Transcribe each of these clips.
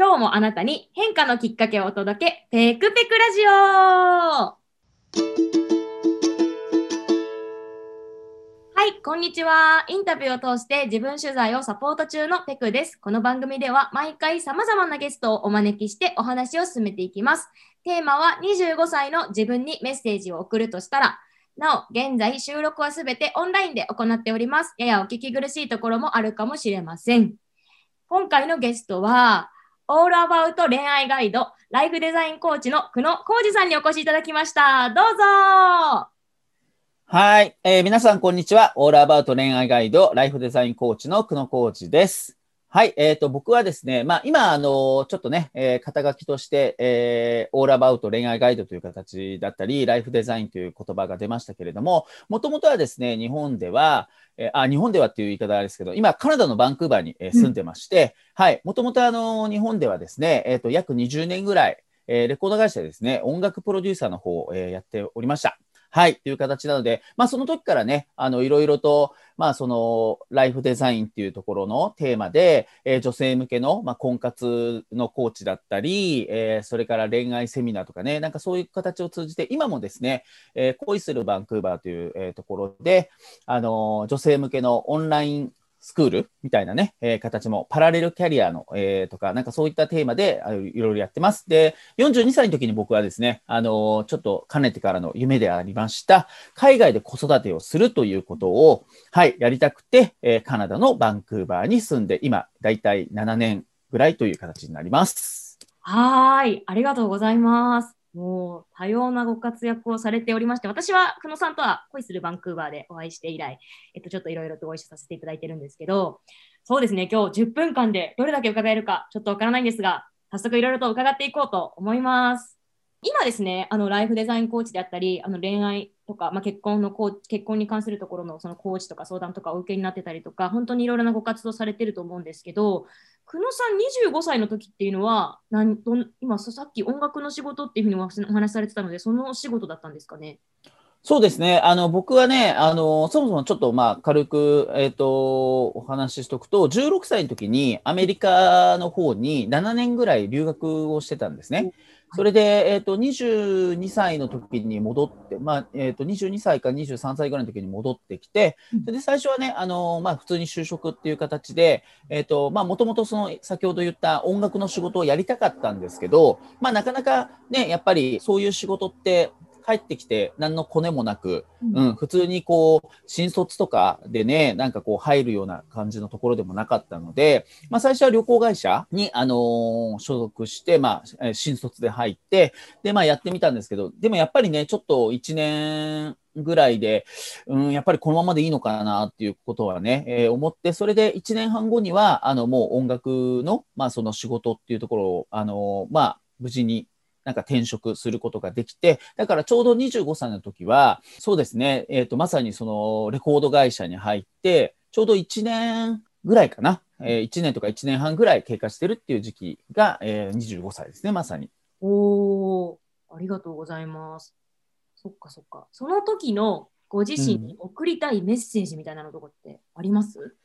今日もあなたに変化のきっかけをお届け、ペクペクラジオはい、こんにちは。インタビューを通して自分取材をサポート中のペクです。この番組では毎回様々なゲストをお招きしてお話を進めていきます。テーマは25歳の自分にメッセージを送るとしたら、なお、現在収録はすべてオンラインで行っております。ややお聞き苦しいところもあるかもしれません。今回のゲストは、オールアバウト恋愛ガイド、ライフデザインコーチの久野浩二さんにお越しいただきました。どうぞはい、えー皆さん、こんにちは。オールアバウト恋愛ガイド、ライフデザインコーチの久野浩二です。はい、えっ、と、僕はですね、まあ、今、あの、ちょっとね、えー肩書きとして、えーオールアバウト恋愛ガイドという形だったり、ライフデザインという言葉が出ましたけれども、もともとはですね、日本では、えーあ、日本ではっていう言い方はあれですけど、今、カナダのバンクーバーに、えー住んでまして、はい、もともとあの、日本ではですね、えっ、と、約20年ぐらい、えーレコード会社でですね、音楽プロデューサーの方を、えーやっておりました。はい、という形なので、まあ、その時からね、あの、いろいろと、まあ、その、ライフデザインっていうところのテーマで、えー女性向けの、まあ、婚活のコーチだったり、えーそれから恋愛セミナーとかね、なんかそういう形を通じて、今もですね、えー恋するバンクーバーという、えところで、あの女性向けのオンラインスクール？みたいなね、えー形も、パラレルキャリアの、えーとか、なんかそういったテーマであいろいろやってます。で、42歳の時に僕はですね、あのーちょっとかねてからの夢でありました、海外で子育てをするということを、はい、やりたくて、えーカナダのバンクーバーに住んで、今、だいたい7年ぐらいという形になります。はい、ありがとうございます。もう多様なご活躍をされておりまして、私は久野さんとは恋するバンクーバーでお会いして以来、えっと、ちょっといろいろとご一緒させていただいてるんですけど、そうですね、今日10分間でどれだけ伺えるかちょっとわからないんですが、早速いろいろと伺っていこうと思います。今ですね、あのライフデザインコーチであったり、あの恋愛とか、まあ、結婚のコー結婚に関するところのそのコーチとか相談とかお受けになってたりとか、本当にいろいろなご活動されてると思うんですけど、久野さん25歳の時っていうのは、なんどん今ささっき音楽の仕事っていうふうにお話お話しされてたので、そのお仕事だったんですかね？そうですね。あの、僕はね、あの、そもそもちょっとまあ、軽く、えっ、と、お話ししとくと、16歳の時にアメリカの方に7年ぐらい留学をしてたんですね。それで、えっ、と、22歳の時に戻って、まあ、えっ、と、22歳か23歳ぐらいの時に戻ってきて、それで最初はね、あの、まあ、普通に就職っていう形で、えっ、と、まあ、もともとその、先ほど言った音楽の仕事をやりたかったんですけど、まあ、なかなかね、やっぱりそういう仕事って、帰ってきて何のコネもなく、うん、普通にこう、新卒とかでね、なんかこう入るような感じのところでもなかったので、まあ最初は旅行会社に、あのー所属して、まあ、えー新卒で入って、で、まあやってみたんですけど、でもやっぱりね、ちょっと1年ぐらいで、うん、やっぱりこのままでいいのかなっていうことはね、えー思って、それで1年半後には、あの、もう音楽の、まあその仕事っていうところを、あのーまあ、無事になんか転職することができて、だからちょうど25歳の時は、そうですね、えっ、と、まさにそのレコード会社に入って、ちょうど1年ぐらいかな、えー、1年とか1年半ぐらい経過してるっていう時期が、えー、25歳ですね、まさに。おー、ありがとうございます。そっかそっか。その時のご自身に送りたいメッセージみたいなのとかってあります、う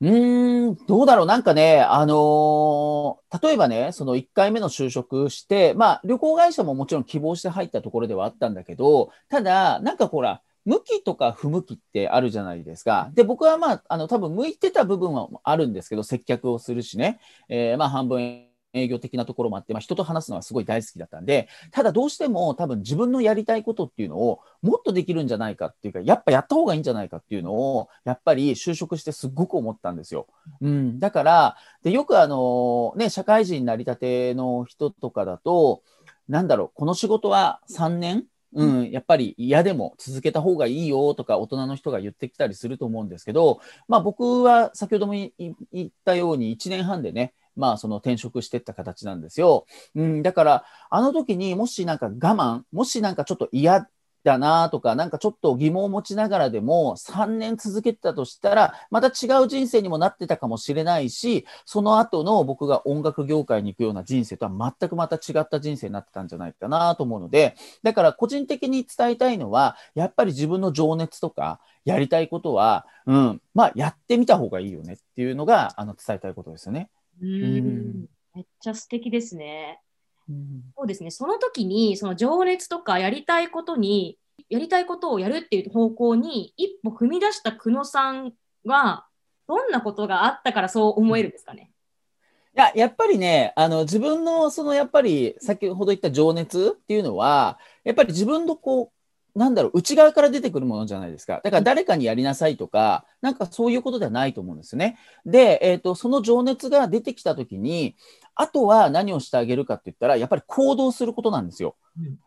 うーん、どうだろうなんかね、あのー例えばね、その1回目の就職して、まあ、旅行会社ももちろん希望して入ったところではあったんだけど、ただ、なんかほら、向きとか不向きってあるじゃないですか。で、僕はまあ、あの、多分向いてた部分はあるんですけど、接客をするしね、えーまあ、半分営業的なところもあって、まあ、人と話すのはすごい大好きだったんで、ただどうしても多分自分のやりたいことっていうのをもっとできるんじゃないかっていうか、やっぱやった方がいいんじゃないかっていうのを、やっぱり就職してすっごく思ったんですよ。うん。だから、で、よくあの、ね、社会人になりたての人とかだと、なんだろう、この仕事は3年うん、やっぱり嫌でも続けた方がいいよとか大人の人が言ってきたりすると思うんですけど、まあ僕は先ほども言言ったように1年半でね、まあその転職してった形なんですよ。うん、だからあの時にもしなんか我慢、もしなんかちょっと嫌だなとか、なんかちょっと疑問を持ちながらでも3年続けてたとしたら、また違う人生にもなってたかもしれないし、その後の僕が音楽業界に行くような人生とは全くまた違った人生になってたんじゃないかなと思うので、だから個人的に伝えたいのは、やっぱり自分の情熱とか、やりたいことは、うん、まあやってみた方がいいよねっていうのが、あの伝えたいことですよね。うんめっちゃ素敵ですね。うんそうですね。その時に、その情熱とかやりたいことに、やりたいことをやるっていう方向に一歩踏み出した久野さんは、どんなことがあったからそう思えるんですかね？いや、やっぱりね、あの、自分の、その、やっぱり、先ほど言った情熱っていうのは、やっぱり自分の、こう、なんだろう、内側から出てくるものじゃないですか。だから誰かにやりなさいとか、なんかそういうことではないと思うんですね。で、えっ、と、その情熱が出てきたときに、あとは何をしてあげるかって言ったら、やっぱり行動することなんですよ。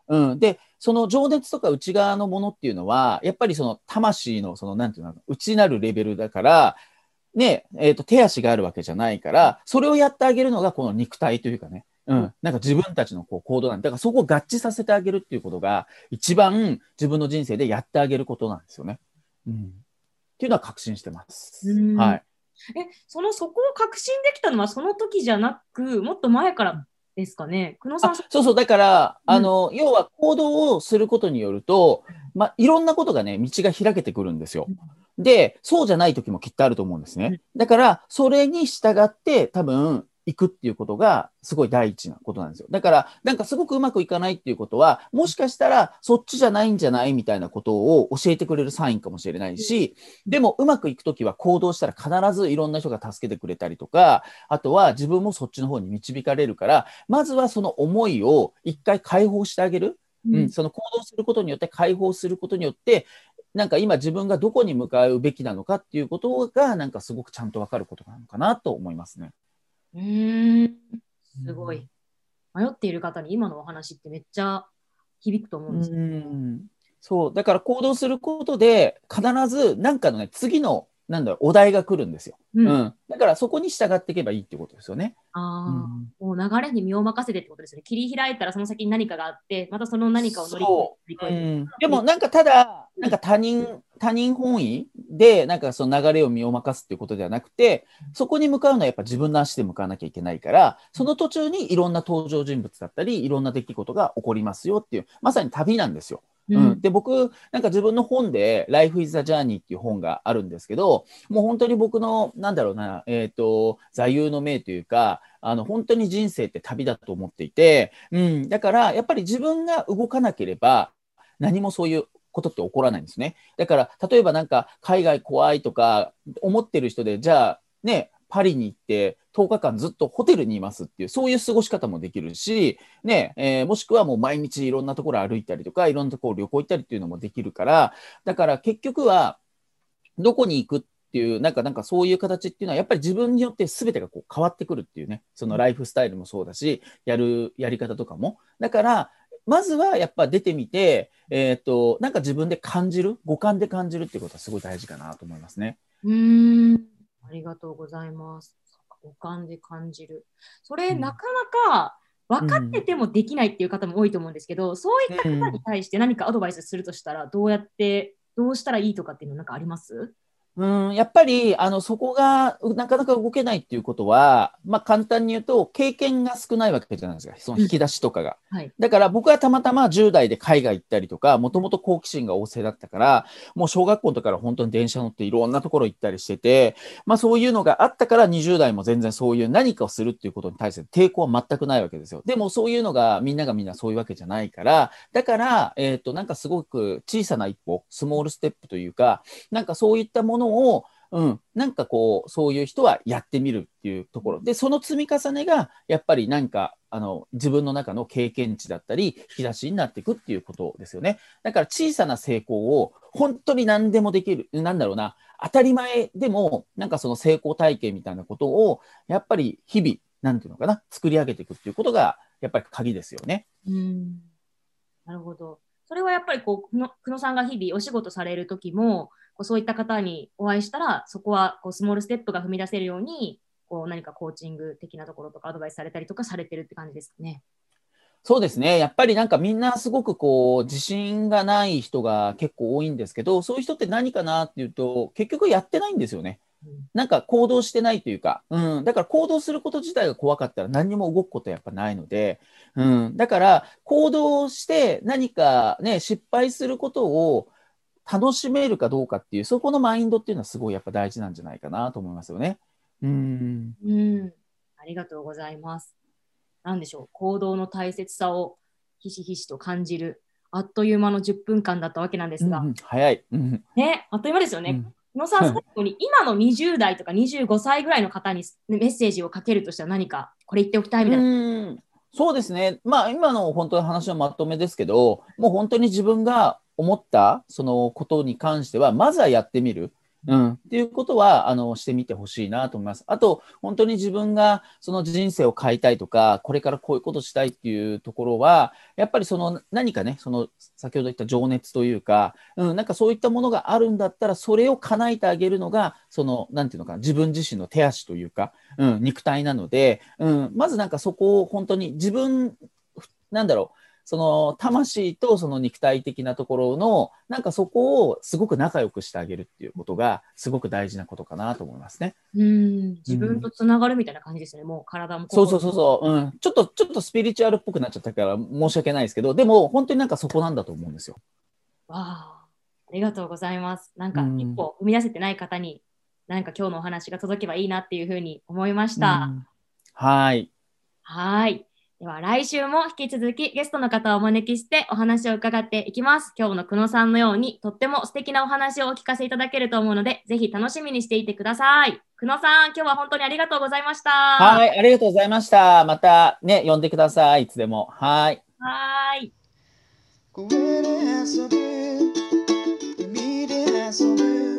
うん。で、その情熱とか内側のものっていうのは、やっぱりその魂の、その、なんていうの、内なるレベルだから、ね、えっ、と、手足があるわけじゃないから、それをやってあげるのがこの肉体というかね、うん、なんか自分たちのこう行動なんだからそこを合致させてあげるっていうことが、一番自分の人生でやってあげることなんですよね。うん。っていうのは確信してます。うんはい。え、その、そこを確信できたのはその時じゃなく、もっと前からですかね？久野さんあ、そうそう、だから、うんあの、要は行動をすることによると、まあ、いろんなことがね、道が開けてくるんですよ。で、そうじゃない時もきっとあると思うんですね。だから、それに従って多分、行くっていうことがすごい第一なことなんですよ。だから、なんかすごくうまくいかないっていうことは、もしかしたらそっちじゃないんじゃないみたいなことを教えてくれるサインかもしれないし、でもうまくいくときは行動したら必ずいろんな人が助けてくれたりとか、あとは自分もそっちの方に導かれるから、まずはその思いを一回解放してあげる。うん、その行動することによって解放することによって、なんか今自分がどこに向かうべきなのかっていうことが、なんかすごくちゃんとわかることなのかなと思いますね。うーん、すごい。迷っている方に今のお話ってめっちゃ響くと思うんですよ。うんそう、だから行動することで、必ずなんかのね、次の、なんだろう、お題が来るんですよ。うんうん。だからそこに従っていけばいいってことですよね。ああ、もう流れに身を任せてってことですね。切り開いたらその先に何かがあって、またその何かを乗り越えて乗り越えて。でもなんかただ、なんか他人、他人本位で、なんかその流れを身を任すっていうことではなくて、そこに向かうのはやっぱ自分の足で向かわなきゃいけないから、その途中にいろんな登場人物だったり、いろんな出来事が起こりますよっていう、まさに旅なんですよ。うん、で僕なんか自分の本で「Life is a Journey」っていう本があるんですけどもう本当に僕のなんだろうな、えーと、座右の銘というかあの本当に人生って旅だと思っていて、うん、だからやっぱり自分が動かなければ何もそういうことって起こらないんですね。だから例えばなんか海外怖いとか思ってる人でじゃあねパリに行って10日間ずっとホテルにいますっていう、そういう過ごし方もできるし、ね、えー、もしくはもう毎日いろんなところ歩いたりとか、いろんなところ旅行行ったりっていうのもできるから、だから結局は、どこに行くっていう、なんか、なんかそういう形っていうのは、やっぱり自分によって全てがこう変わってくるっていうね、そのライフスタイルもそうだし、やるやり方とかも。だから、まずはやっぱ出てみて、えっ、ー、と、なんか自分で感じる、五感で感じるっていうことはすごい大事かなと思いますね。うん。ありがとうございます。五感で感じる。それ、うんなかなか分かっててもできないっていう方も多いと思うんですけど、そういった方に対して何かアドバイスするとしたら、どうやって、どうしたらいいとかっていうのなんかあります？うん、やっぱり、あの、そこがなかなか動けないっていうことは、まあ、簡単に言うと、経験が少ないわけじゃないですか。その引き出しとかが。はい。だから僕はたまたま10代で海外行ったりとか、もともと好奇心が旺盛だったから、もう小学校の時から本当に電車乗っていろんなところ行ったりしてて、まあそういうのがあったから20代も全然そういう何かをするっていうことに対して抵抗は全くないわけですよ。でもそういうのがみんながみんなそういうわけじゃないから、だから、えっ、と、なんかすごく小さな一歩、スモールステップというか、なんかそういったものを、をうん、なんかこう、そういう人はやってみるっていうところ。で、その積み重ねが、やっぱりなんか、あの、自分の中の経験値だったり、引き出しになっていくっていうことですよね。だから小さな成功を、本当に何でもできる、なんだろうな、当たり前でも、なんかその成功体験みたいなことを、やっぱり日々、なんていうのかな、作り上げていくっていうことが、やっぱり鍵ですよね。うん。なるほど。それはやっぱりこう、久野さんが日々お仕事される時も、こうそういった方にお会いしたら、そこはこうスモールステップが踏み出せるように、こう何かコーチング的なところとかアドバイスされたりとかされてるって感じですかね。そうですね。やっぱりなんかみんなすごくこう、自信がない人が結構多いんですけど、そういう人って何かなっていうと、結局やってないんですよね。なんか行動してないというか、うん、だから行動すること自体が怖かったら何にも動くことはやっぱないので、うん、だから行動して何かね、失敗することを楽しめるかどうかっていう、そこのマインドっていうのはすごいやっぱ大事なんじゃないかなと思いますよね。うん。うん。ありがとうございます。なんでしょう、行動の大切さをひしひしと感じる、あっという間の10分間だったわけなんですが、うんうん早い。うんね、あっという間ですよね。うん野さん、最後に今の20代とか25歳ぐらいの方にメッセージをかけるとしたら何か、これ言っておきたいみたいな。うんそうですね。まあ今の本当に話のまとめですけど、もう本当に自分が思ったそのことに関しては、まずはやってみる。うん、っていうことはあのしてみてほしいなと思います。あと、本当に自分がその人生を変えたいとか、これからこういうことしたいっていうところは、やっぱりその何かね、その先ほど言った情熱というか、うん、なんかそういったものがあるんだったら、それを叶えてあげるのが、その、なんていうのかな、自分自身の手足というか、うん、肉体なので、うん、まずなんかそこを本当に自分、なんだろう、その魂とその肉体的なところの、なんかそこをすごく仲良くしてあげるっていうことが、すごく大事なことかなと思いますね。うん、自分とつながるみたいな感じですね、もう体もそうそうそうそう、うん。ちょっと、ちょっとスピリチュアルっぽくなっちゃったから申し訳ないですけど、でも本当になんかそこなんだと思うんですよ。わあ、ありがとうございます。なんかうん一歩踏み出せてない方に、なんか今日のお話が届けばいいなっていうふうに思いました。うんはい。はい。では来週も引き続きゲストの方をお招きしてお話を伺っていきます。今日の久野さんのようにとっても素敵なお話をお聞かせいただけると思うので、ぜひ楽しみにしていてください。久野さん、今日は本当にありがとうございました。はい、ありがとうございました。またね、呼んでください、いつでも。はい。はい。で遊ぶ、海で遊ぶ